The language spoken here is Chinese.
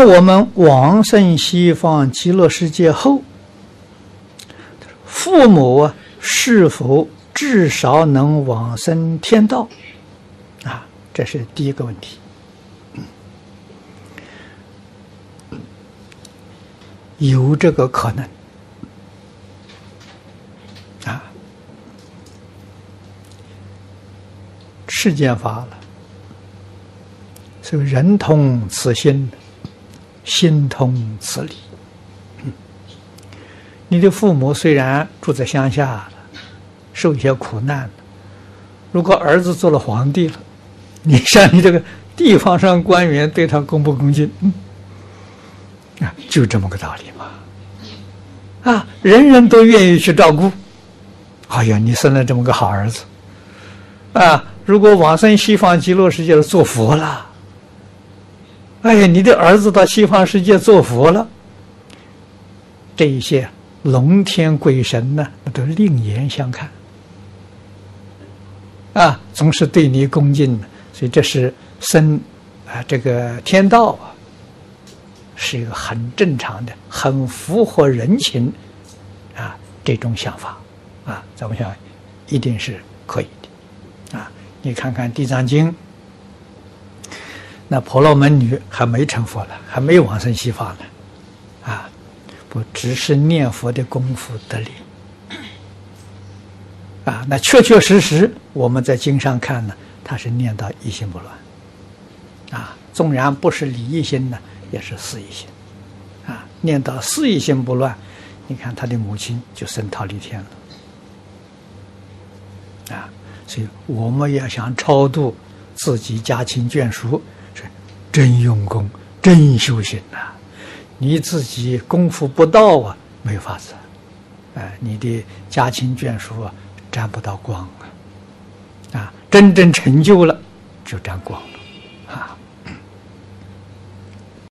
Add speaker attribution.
Speaker 1: 当我们往生西方极乐世界后，父母啊，是否至少能往生天道？啊，这是第一个问题。有这个可能啊，世间法了，所以人通此心，心通此理。你的父母虽然住在乡下，受一些苦难，如果儿子做了皇帝了，你像你这个地方上官员对他恭不恭敬？啊，就这么个道理嘛！啊，人人都愿意去照顾。哎呀，你生了这么个好儿子，啊，如果往生西方极乐世界了，做佛了，哎呀，你的儿子到西方世界做佛了，这一些龙天鬼神呢，都另眼相看，啊，总是对你恭敬的，所以这是生啊，这个天道啊。是一个很正常的、很符合人情啊这种想法啊，咱们想一定是可以的啊。你看看《地藏经》，那婆罗门女还没成佛了，还没往生西方呢，啊，不只是念佛的功夫得力啊。那确确实实我们在经上看呢，他是念到一心不乱啊，纵然不是理一心呢。也是四一心，啊，念到四一心不乱，你看他的母亲就升忉利天了，啊，所以我们要想超度自己家亲眷属，真用功、真修行呐、你自己功夫不到啊，没法子，哎、你的家亲眷属啊，沾不到光啊，啊，真正成就了就沾光了，啊。